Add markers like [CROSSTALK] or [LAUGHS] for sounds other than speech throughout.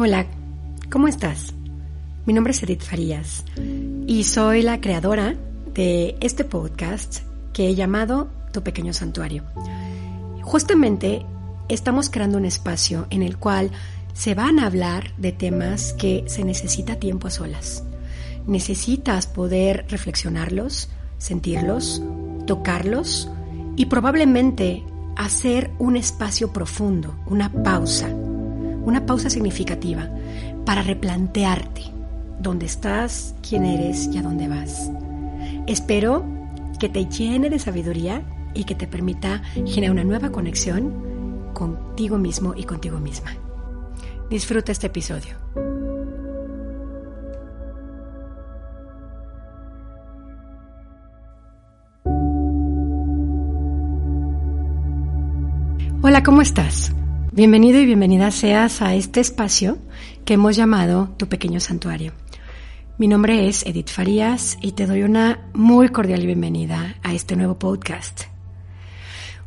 Hola, ¿cómo estás? Mi nombre es Edith Farías y soy la creadora de este podcast que he llamado Tu Pequeño Santuario. Justamente estamos creando un espacio en el cual se van a hablar de temas que se necesita tiempo a solas. Necesitas poder reflexionarlos, sentirlos, tocarlos y probablemente hacer un espacio profundo, una pausa una pausa significativa para replantearte dónde estás, quién eres y a dónde vas. Espero que te llene de sabiduría y que te permita generar una nueva conexión contigo mismo y contigo misma. Disfruta este episodio. Hola, ¿cómo estás? Bienvenido y bienvenida seas a este espacio que hemos llamado Tu Pequeño Santuario. Mi nombre es Edith Farías y te doy una muy cordial bienvenida a este nuevo podcast.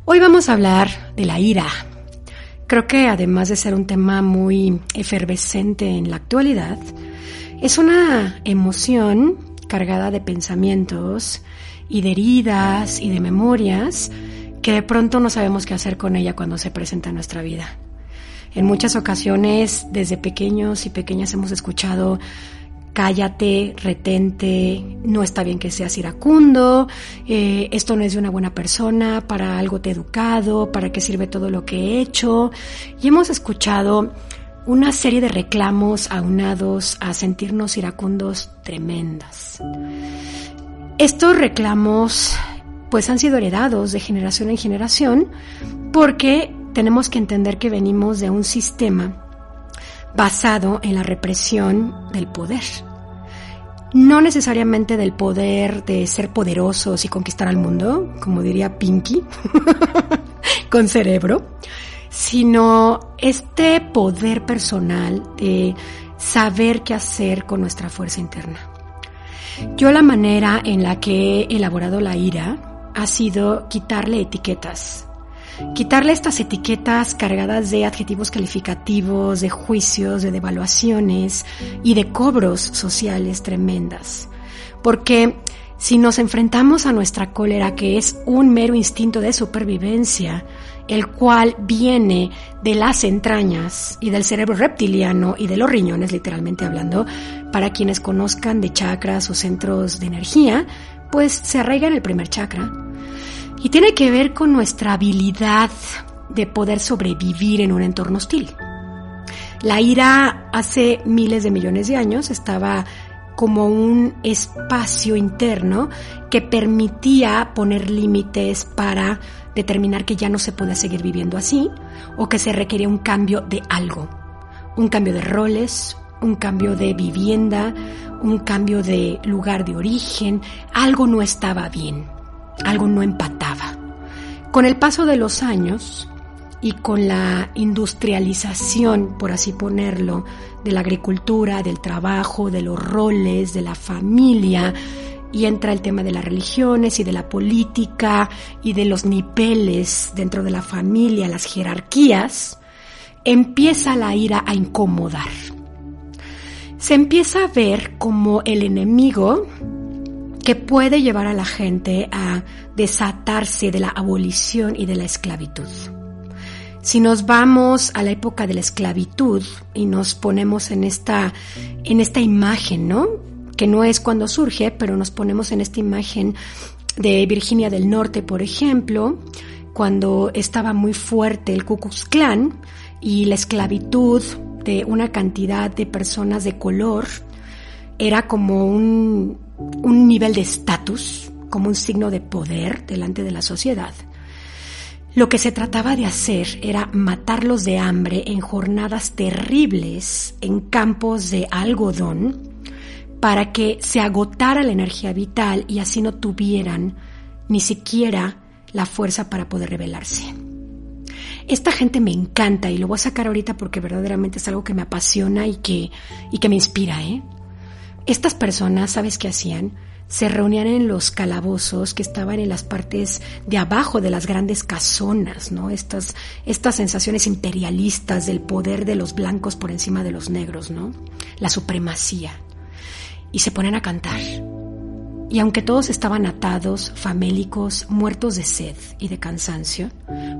Hoy vamos a hablar de la ira. Creo que además de ser un tema muy efervescente en la actualidad, es una emoción cargada de pensamientos y de heridas y de memorias que de pronto no sabemos qué hacer con ella cuando se presenta en nuestra vida. En muchas ocasiones, desde pequeños y pequeñas hemos escuchado cállate, retente, no está bien que seas iracundo, eh, esto no es de una buena persona, para algo te he educado, para qué sirve todo lo que he hecho. Y hemos escuchado una serie de reclamos aunados a sentirnos iracundos tremendas. Estos reclamos pues han sido heredados de generación en generación porque tenemos que entender que venimos de un sistema basado en la represión del poder. No necesariamente del poder de ser poderosos y conquistar al mundo, como diría Pinky, [LAUGHS] con cerebro, sino este poder personal de saber qué hacer con nuestra fuerza interna. Yo la manera en la que he elaborado la ira ha sido quitarle etiquetas. Quitarle estas etiquetas cargadas de adjetivos calificativos, de juicios, de devaluaciones y de cobros sociales tremendas. Porque si nos enfrentamos a nuestra cólera, que es un mero instinto de supervivencia, el cual viene de las entrañas y del cerebro reptiliano y de los riñones, literalmente hablando, para quienes conozcan de chakras o centros de energía, pues se arraiga en el primer chakra y tiene que ver con nuestra habilidad de poder sobrevivir en un entorno hostil. La ira hace miles de millones de años estaba como un espacio interno que permitía poner límites para determinar que ya no se podía seguir viviendo así o que se requería un cambio de algo, un cambio de roles, un cambio de vivienda, un cambio de lugar de origen, algo no estaba bien, algo no empataba. Con el paso de los años y con la industrialización, por así ponerlo, de la agricultura, del trabajo, de los roles, de la familia, y entra el tema de las religiones y de la política y de los niveles dentro de la familia, las jerarquías, empieza la ira a incomodar se empieza a ver como el enemigo que puede llevar a la gente a desatarse de la abolición y de la esclavitud. Si nos vamos a la época de la esclavitud y nos ponemos en esta, en esta imagen, ¿no? Que no es cuando surge, pero nos ponemos en esta imagen de Virginia del Norte, por ejemplo, cuando estaba muy fuerte el Ku Klux Klan y la esclavitud de una cantidad de personas de color era como un, un nivel de estatus, como un signo de poder delante de la sociedad. Lo que se trataba de hacer era matarlos de hambre en jornadas terribles en campos de algodón para que se agotara la energía vital y así no tuvieran ni siquiera la fuerza para poder rebelarse. Esta gente me encanta y lo voy a sacar ahorita porque verdaderamente es algo que me apasiona y que, y que me inspira, ¿eh? Estas personas, ¿sabes qué hacían? se reunían en los calabozos que estaban en las partes de abajo de las grandes casonas, ¿no? Estas, estas sensaciones imperialistas del poder de los blancos por encima de los negros, ¿no? La supremacía. Y se ponen a cantar. Y aunque todos estaban atados, famélicos, muertos de sed y de cansancio,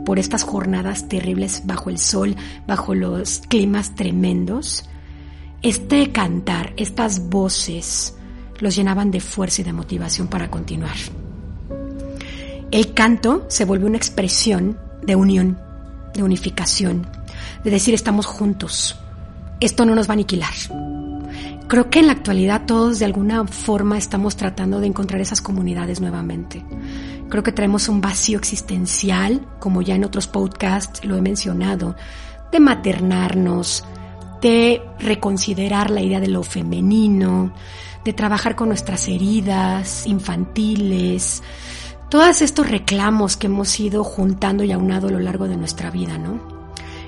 por estas jornadas terribles bajo el sol, bajo los climas tremendos, este cantar, estas voces, los llenaban de fuerza y de motivación para continuar. El canto se volvió una expresión de unión, de unificación, de decir estamos juntos, esto no nos va a aniquilar. Creo que en la actualidad todos de alguna forma estamos tratando de encontrar esas comunidades nuevamente. Creo que traemos un vacío existencial, como ya en otros podcasts lo he mencionado, de maternarnos, de reconsiderar la idea de lo femenino, de trabajar con nuestras heridas infantiles, todos estos reclamos que hemos ido juntando y aunado a lo largo de nuestra vida, ¿no?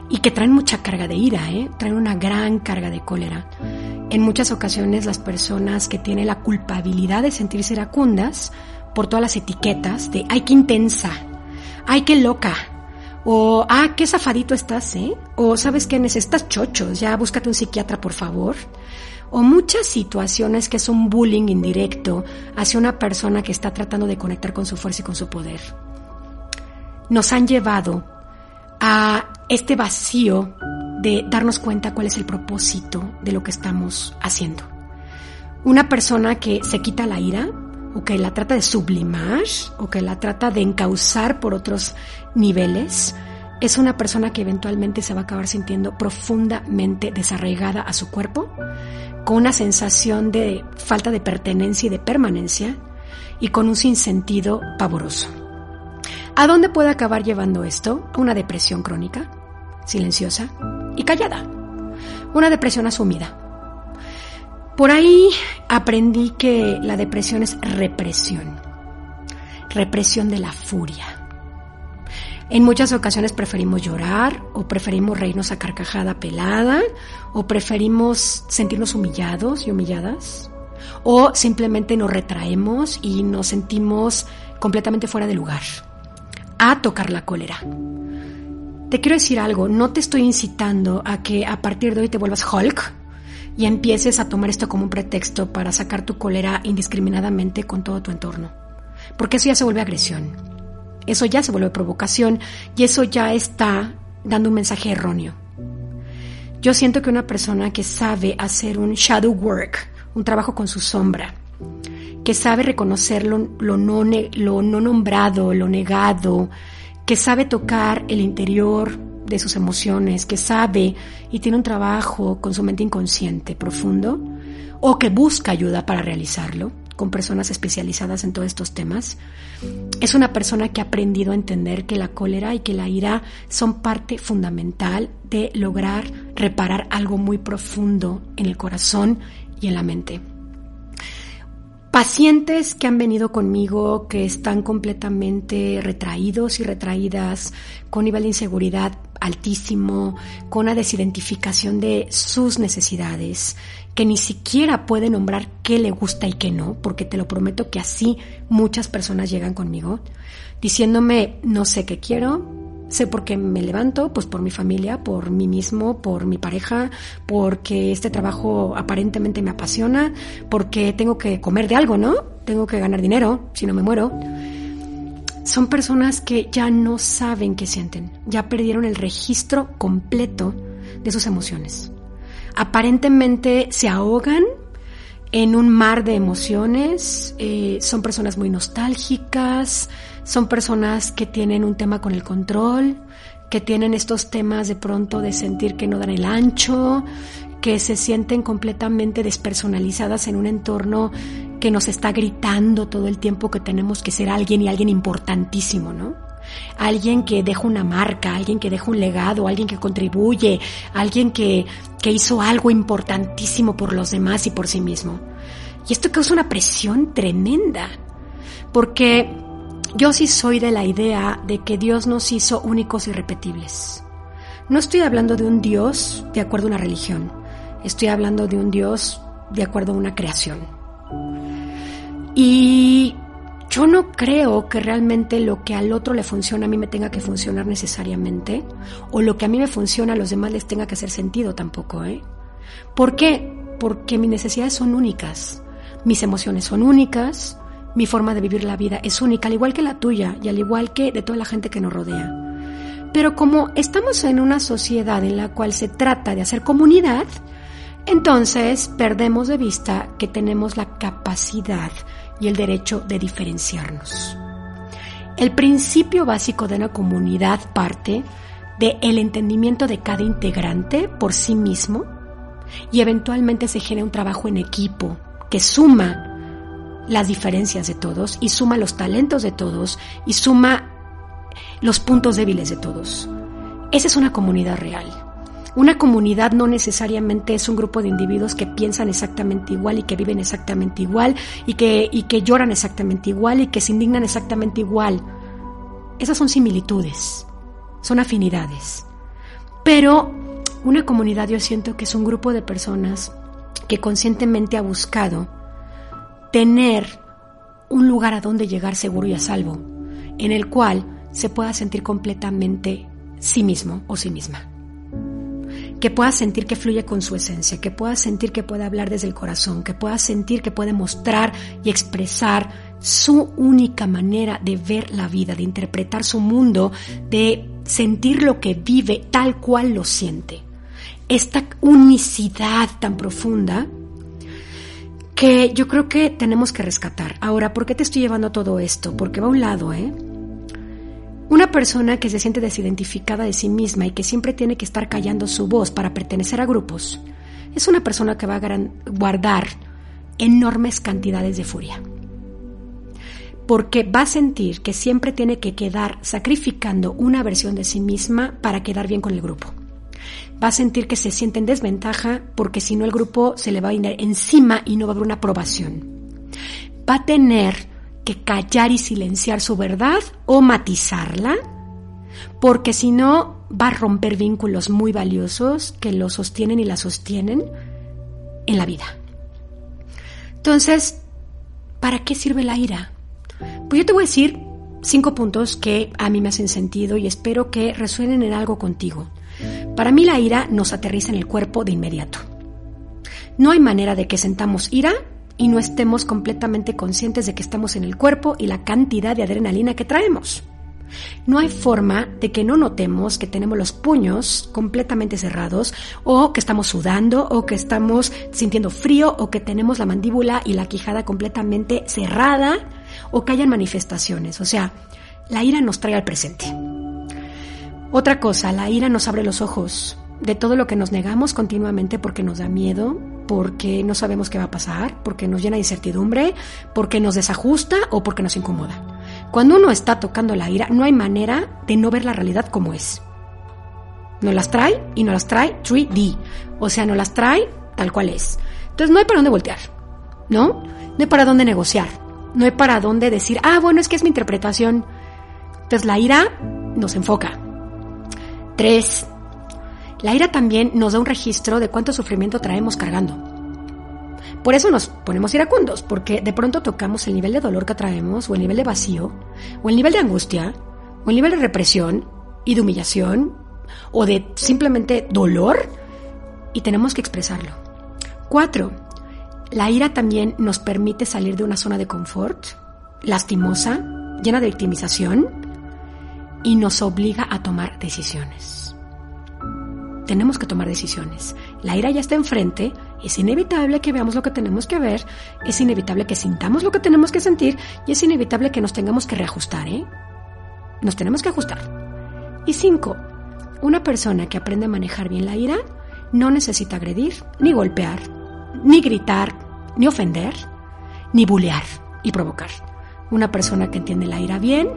Y que traen mucha carga de ira, ¿eh? Traen una gran carga de cólera. En muchas ocasiones las personas que tienen la culpabilidad de sentirse iracundas por todas las etiquetas de ay, qué intensa, ay, qué loca, o ah, qué zafadito estás, ¿eh? O sabes que necesitas chochos, ya búscate un psiquiatra, por favor o muchas situaciones que es un bullying indirecto hacia una persona que está tratando de conectar con su fuerza y con su poder. Nos han llevado a este vacío de darnos cuenta cuál es el propósito de lo que estamos haciendo. Una persona que se quita la ira o que la trata de sublimar o que la trata de encauzar por otros niveles, es una persona que eventualmente se va a acabar sintiendo profundamente desarraigada a su cuerpo, con una sensación de falta de pertenencia y de permanencia, y con un sinsentido pavoroso. ¿A dónde puede acabar llevando esto? Una depresión crónica, silenciosa y callada. Una depresión asumida. Por ahí aprendí que la depresión es represión. Represión de la furia en muchas ocasiones preferimos llorar o preferimos reírnos a carcajada pelada o preferimos sentirnos humillados y humilladas o simplemente nos retraemos y nos sentimos completamente fuera de lugar a tocar la cólera. Te quiero decir algo, no te estoy incitando a que a partir de hoy te vuelvas Hulk y empieces a tomar esto como un pretexto para sacar tu cólera indiscriminadamente con todo tu entorno, porque eso ya se vuelve agresión. Eso ya se vuelve provocación y eso ya está dando un mensaje erróneo. Yo siento que una persona que sabe hacer un shadow work, un trabajo con su sombra, que sabe reconocer lo, no, lo no nombrado, lo negado, que sabe tocar el interior de sus emociones, que sabe y tiene un trabajo con su mente inconsciente profundo, o que busca ayuda para realizarlo, con personas especializadas en todos estos temas, es una persona que ha aprendido a entender que la cólera y que la ira son parte fundamental de lograr reparar algo muy profundo en el corazón y en la mente. Pacientes que han venido conmigo que están completamente retraídos y retraídas, con nivel de inseguridad altísimo, con una desidentificación de sus necesidades, que ni siquiera puede nombrar qué le gusta y qué no, porque te lo prometo que así muchas personas llegan conmigo, diciéndome, no sé qué quiero, sé por qué me levanto, pues por mi familia, por mí mismo, por mi pareja, porque este trabajo aparentemente me apasiona, porque tengo que comer de algo, ¿no? Tengo que ganar dinero, si no me muero. Son personas que ya no saben qué sienten, ya perdieron el registro completo de sus emociones aparentemente se ahogan en un mar de emociones, eh, son personas muy nostálgicas, son personas que tienen un tema con el control, que tienen estos temas de pronto de sentir que no dan el ancho, que se sienten completamente despersonalizadas en un entorno que nos está gritando todo el tiempo que tenemos que ser alguien y alguien importantísimo, ¿no? alguien que deja una marca, alguien que deja un legado, alguien que contribuye, alguien que, que hizo algo importantísimo por los demás y por sí mismo. Y esto causa una presión tremenda, porque yo sí soy de la idea de que Dios nos hizo únicos y repetibles. No estoy hablando de un Dios de acuerdo a una religión, estoy hablando de un Dios de acuerdo a una creación. Y yo no creo que realmente lo que al otro le funciona a mí me tenga que funcionar necesariamente, o lo que a mí me funciona a los demás les tenga que hacer sentido tampoco, ¿eh? ¿Por qué? Porque mis necesidades son únicas, mis emociones son únicas, mi forma de vivir la vida es única, al igual que la tuya y al igual que de toda la gente que nos rodea. Pero como estamos en una sociedad en la cual se trata de hacer comunidad, entonces perdemos de vista que tenemos la capacidad y el derecho de diferenciarnos. El principio básico de una comunidad parte de el entendimiento de cada integrante por sí mismo y eventualmente se genera un trabajo en equipo que suma las diferencias de todos y suma los talentos de todos y suma los puntos débiles de todos. Esa es una comunidad real. Una comunidad no necesariamente es un grupo de individuos que piensan exactamente igual y que viven exactamente igual y que, y que lloran exactamente igual y que se indignan exactamente igual. Esas son similitudes, son afinidades. Pero una comunidad yo siento que es un grupo de personas que conscientemente ha buscado tener un lugar a donde llegar seguro y a salvo, en el cual se pueda sentir completamente sí mismo o sí misma. Que pueda sentir que fluye con su esencia, que pueda sentir que puede hablar desde el corazón, que pueda sentir que puede mostrar y expresar su única manera de ver la vida, de interpretar su mundo, de sentir lo que vive tal cual lo siente. Esta unicidad tan profunda que yo creo que tenemos que rescatar. Ahora, ¿por qué te estoy llevando todo esto? Porque va a un lado, ¿eh? Una persona que se siente desidentificada de sí misma y que siempre tiene que estar callando su voz para pertenecer a grupos, es una persona que va a guardar enormes cantidades de furia. Porque va a sentir que siempre tiene que quedar sacrificando una versión de sí misma para quedar bien con el grupo va a sentir que se siente en desventaja porque si no el grupo se le va a ir encima y no va a haber una aprobación. Va a tener que callar y silenciar su verdad o matizarla porque si no va a romper vínculos muy valiosos que lo sostienen y la sostienen en la vida. Entonces, ¿para qué sirve la ira? Pues yo te voy a decir cinco puntos que a mí me hacen sentido y espero que resuenen en algo contigo. Para mí la ira nos aterriza en el cuerpo de inmediato. No hay manera de que sentamos ira y no estemos completamente conscientes de que estamos en el cuerpo y la cantidad de adrenalina que traemos. No hay forma de que no notemos que tenemos los puños completamente cerrados o que estamos sudando o que estamos sintiendo frío o que tenemos la mandíbula y la quijada completamente cerrada o que hayan manifestaciones. O sea, la ira nos trae al presente. Otra cosa, la ira nos abre los ojos de todo lo que nos negamos continuamente porque nos da miedo, porque no sabemos qué va a pasar, porque nos llena de incertidumbre, porque nos desajusta o porque nos incomoda. Cuando uno está tocando la ira, no hay manera de no ver la realidad como es. No las trae y no las trae 3D. O sea, no las trae tal cual es. Entonces no hay para dónde voltear, ¿no? No hay para dónde negociar. No hay para dónde decir, ah, bueno, es que es mi interpretación. Entonces la ira nos enfoca, Tres, la ira también nos da un registro de cuánto sufrimiento traemos cargando. Por eso nos ponemos iracundos, porque de pronto tocamos el nivel de dolor que traemos, o el nivel de vacío, o el nivel de angustia, o el nivel de represión y de humillación, o de simplemente dolor, y tenemos que expresarlo. Cuatro, la ira también nos permite salir de una zona de confort, lastimosa, llena de victimización, y nos obliga a tomar decisiones. Tenemos que tomar decisiones. La ira ya está enfrente, es inevitable que veamos lo que tenemos que ver, es inevitable que sintamos lo que tenemos que sentir y es inevitable que nos tengamos que reajustar, ¿eh? Nos tenemos que ajustar. Y cinco, una persona que aprende a manejar bien la ira no necesita agredir, ni golpear, ni gritar, ni ofender, ni bulear y provocar. Una persona que entiende la ira bien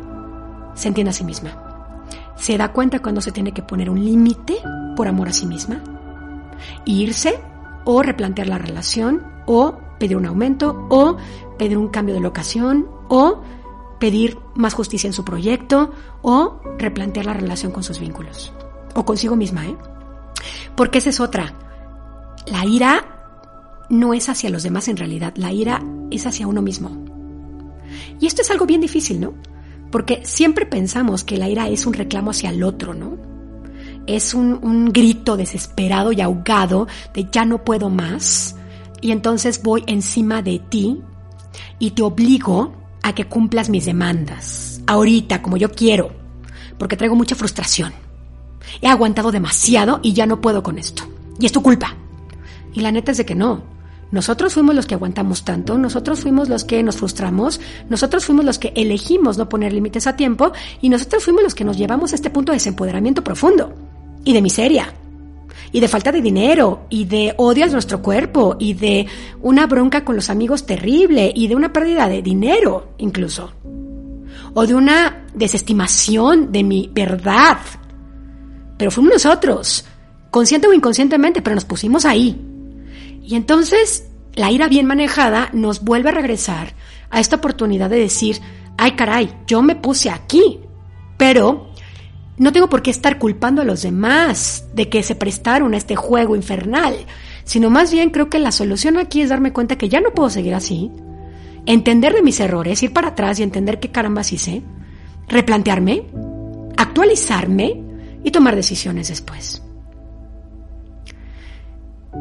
se entiende a sí misma. Se da cuenta cuando se tiene que poner un límite por amor a sí misma, irse o replantear la relación o pedir un aumento o pedir un cambio de locación o pedir más justicia en su proyecto o replantear la relación con sus vínculos o consigo misma, ¿eh? Porque esa es otra. La ira no es hacia los demás en realidad, la ira es hacia uno mismo. Y esto es algo bien difícil, ¿no? Porque siempre pensamos que la ira es un reclamo hacia el otro, ¿no? Es un, un grito desesperado y ahogado de ya no puedo más y entonces voy encima de ti y te obligo a que cumplas mis demandas, ahorita, como yo quiero, porque traigo mucha frustración. He aguantado demasiado y ya no puedo con esto. Y es tu culpa. Y la neta es de que no. Nosotros fuimos los que aguantamos tanto, nosotros fuimos los que nos frustramos, nosotros fuimos los que elegimos no poner límites a tiempo y nosotros fuimos los que nos llevamos a este punto de desempoderamiento profundo y de miseria y de falta de dinero y de odio a nuestro cuerpo y de una bronca con los amigos terrible y de una pérdida de dinero incluso o de una desestimación de mi verdad. Pero fuimos nosotros, consciente o inconscientemente, pero nos pusimos ahí. Y entonces la ira bien manejada nos vuelve a regresar a esta oportunidad de decir, ay caray, yo me puse aquí, pero no tengo por qué estar culpando a los demás de que se prestaron a este juego infernal, sino más bien creo que la solución aquí es darme cuenta que ya no puedo seguir así, entender de mis errores, ir para atrás y entender qué caramba hice, replantearme, actualizarme y tomar decisiones después.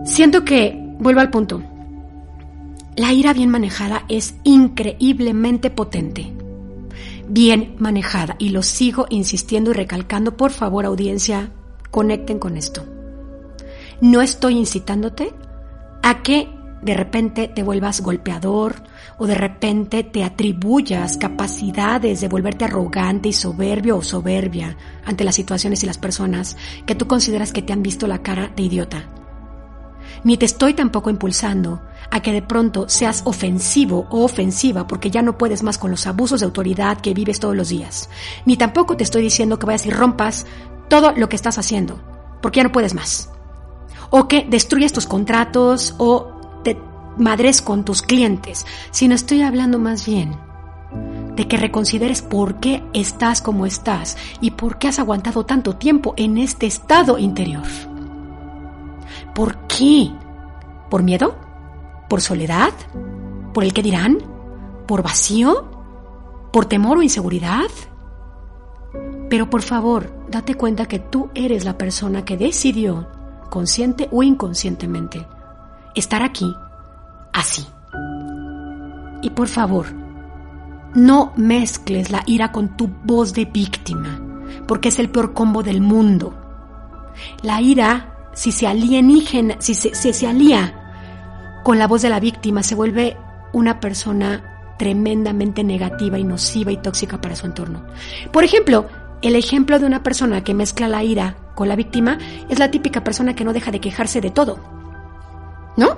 Siento que, vuelvo al punto, la ira bien manejada es increíblemente potente bien manejada. Y lo sigo insistiendo y recalcando. Por favor, audiencia, conecten con esto. No estoy incitándote a que de repente te vuelvas golpeador o de repente te atribuyas capacidades de volverte arrogante y soberbio o soberbia ante las situaciones y las personas que tú consideras que te han visto la cara de idiota. Ni te estoy tampoco impulsando a que de pronto seas ofensivo o ofensiva porque ya no puedes más con los abusos de autoridad que vives todos los días. Ni tampoco te estoy diciendo que vayas y rompas todo lo que estás haciendo porque ya no puedes más. O que destruyas tus contratos o te madres con tus clientes, sino estoy hablando más bien de que reconsideres por qué estás como estás y por qué has aguantado tanto tiempo en este estado interior. ¿Por qué? ¿Por miedo? ¿Por soledad? ¿Por el que dirán? ¿Por vacío? ¿Por temor o inseguridad? Pero por favor, date cuenta que tú eres la persona que decidió, consciente o inconscientemente, estar aquí, así. Y por favor, no mezcles la ira con tu voz de víctima, porque es el peor combo del mundo. La ira, si se alienígena, si se, alía con la voz de la víctima se vuelve una persona tremendamente negativa y nociva y tóxica para su entorno. Por ejemplo, el ejemplo de una persona que mezcla la ira con la víctima es la típica persona que no deja de quejarse de todo. ¿No?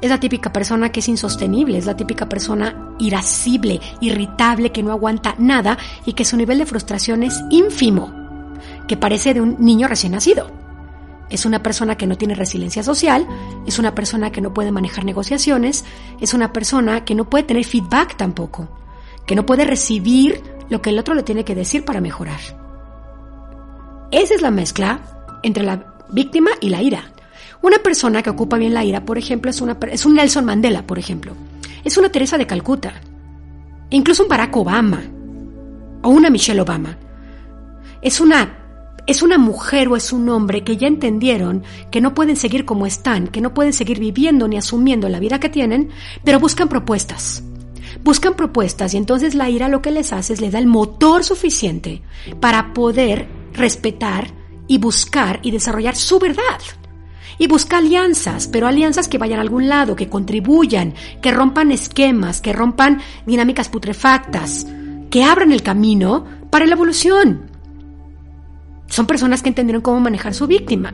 Es la típica persona que es insostenible, es la típica persona irascible, irritable, que no aguanta nada y que su nivel de frustración es ínfimo, que parece de un niño recién nacido. Es una persona que no tiene resiliencia social, es una persona que no puede manejar negociaciones, es una persona que no puede tener feedback tampoco, que no puede recibir lo que el otro le tiene que decir para mejorar. Esa es la mezcla entre la víctima y la ira. Una persona que ocupa bien la ira, por ejemplo, es, es un Nelson Mandela, por ejemplo. Es una Teresa de Calcuta. Incluso un Barack Obama. O una Michelle Obama. Es una es una mujer o es un hombre que ya entendieron que no pueden seguir como están, que no pueden seguir viviendo ni asumiendo la vida que tienen, pero buscan propuestas. Buscan propuestas y entonces la ira lo que les hace es le da el motor suficiente para poder respetar y buscar y desarrollar su verdad. Y busca alianzas, pero alianzas que vayan a algún lado, que contribuyan, que rompan esquemas, que rompan dinámicas putrefactas, que abran el camino para la evolución. Son personas que entendieron cómo manejar su víctima.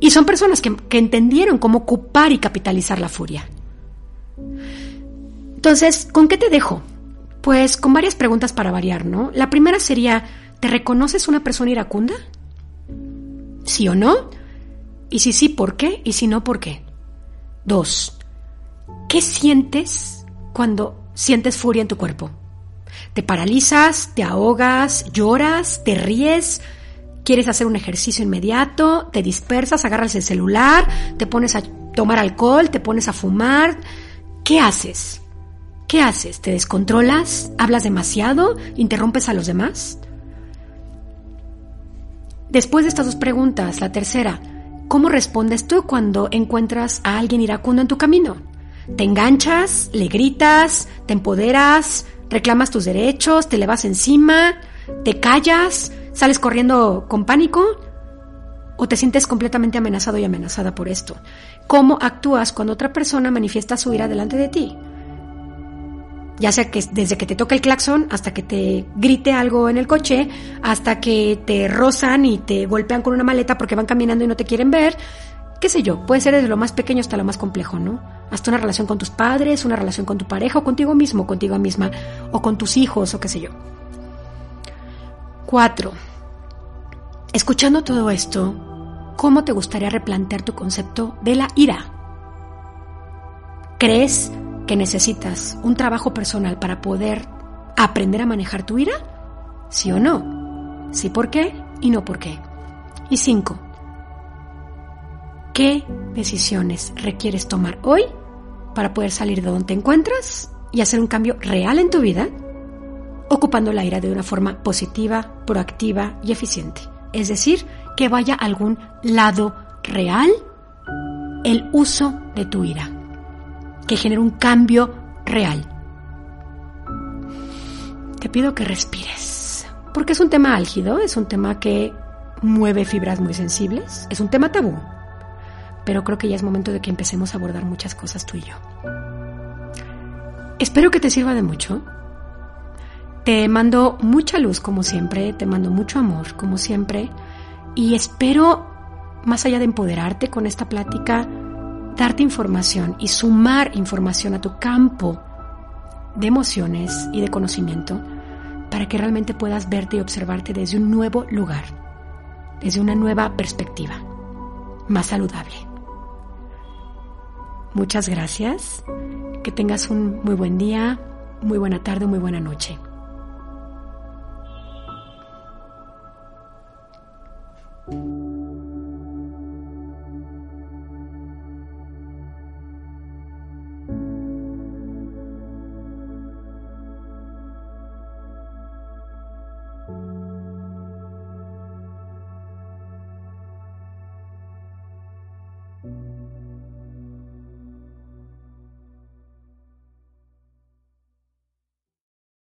Y son personas que, entendieron cómo ocupar y capitalizar la furia. Entonces, ¿con qué te dejo? Pues con varias preguntas para variar, ¿no? La primera sería, ¿te reconoces una persona iracunda? ¿Sí o no? Y si sí, ¿por qué? Y si no, ¿por qué? Dos, ¿qué sientes cuando sientes furia en tu cuerpo? ¿Te paralizas? ¿Te ahogas? ¿Lloras? ¿Te ríes? Quieres hacer un ejercicio inmediato, te dispersas, agarras el celular, te pones a tomar alcohol, te pones a fumar. ¿Qué haces? ¿Qué haces? ¿Te descontrolas? ¿Hablas demasiado? ¿Interrumpes a los demás? Después de estas dos preguntas, la tercera, ¿cómo respondes tú cuando encuentras a alguien iracundo en tu camino? ¿Te enganchas? ¿Le gritas? ¿Te empoderas? ¿Reclamas tus derechos? ¿Te le vas encima? ¿Te callas? ¿Sales corriendo con pánico? ¿O te sientes completamente amenazado y amenazada por esto? ¿Cómo actúas cuando otra persona manifiesta su ira delante de ti? ya sea que desde que te toca el claxon hasta que te grite algo en el coche, hasta que te rozan y te golpean con una maleta porque van caminando y no te quieren ver, qué sé yo, puede ser desde lo más pequeño hasta lo más complejo, ¿no? Hasta una relación con tus padres, una relación con tu pareja o contigo mismo, contigo misma, o con tus hijos o qué sé yo. Cuatro. Escuchando todo esto, ¿cómo te gustaría replantear tu concepto de la ira? ¿Crees que necesitas un trabajo personal para poder aprender a manejar tu ira? ¿Sí o no? Sí, ¿por qué? Y no, ¿por qué? Y cinco, ¿qué decisiones requieres tomar hoy para poder salir de donde te encuentras y hacer un cambio real en tu vida? Ocupando la ira de una forma positiva, proactiva y eficiente. Es decir, que vaya a algún lado real el uso de tu ira que genere un cambio real. Te pido que respires, porque es un tema álgido, es un tema que mueve fibras muy sensibles, es un tema tabú, pero creo que ya es momento de que empecemos a abordar muchas cosas tú y yo. Espero que te sirva de mucho. Te mando mucha luz como siempre, te mando mucho amor como siempre y espero, más allá de empoderarte con esta plática, darte información y sumar información a tu campo de emociones y de conocimiento para que realmente puedas verte y observarte desde un nuevo lugar, desde una nueva perspectiva, más saludable. Muchas gracias, que tengas un muy buen día, muy buena tarde, muy buena noche.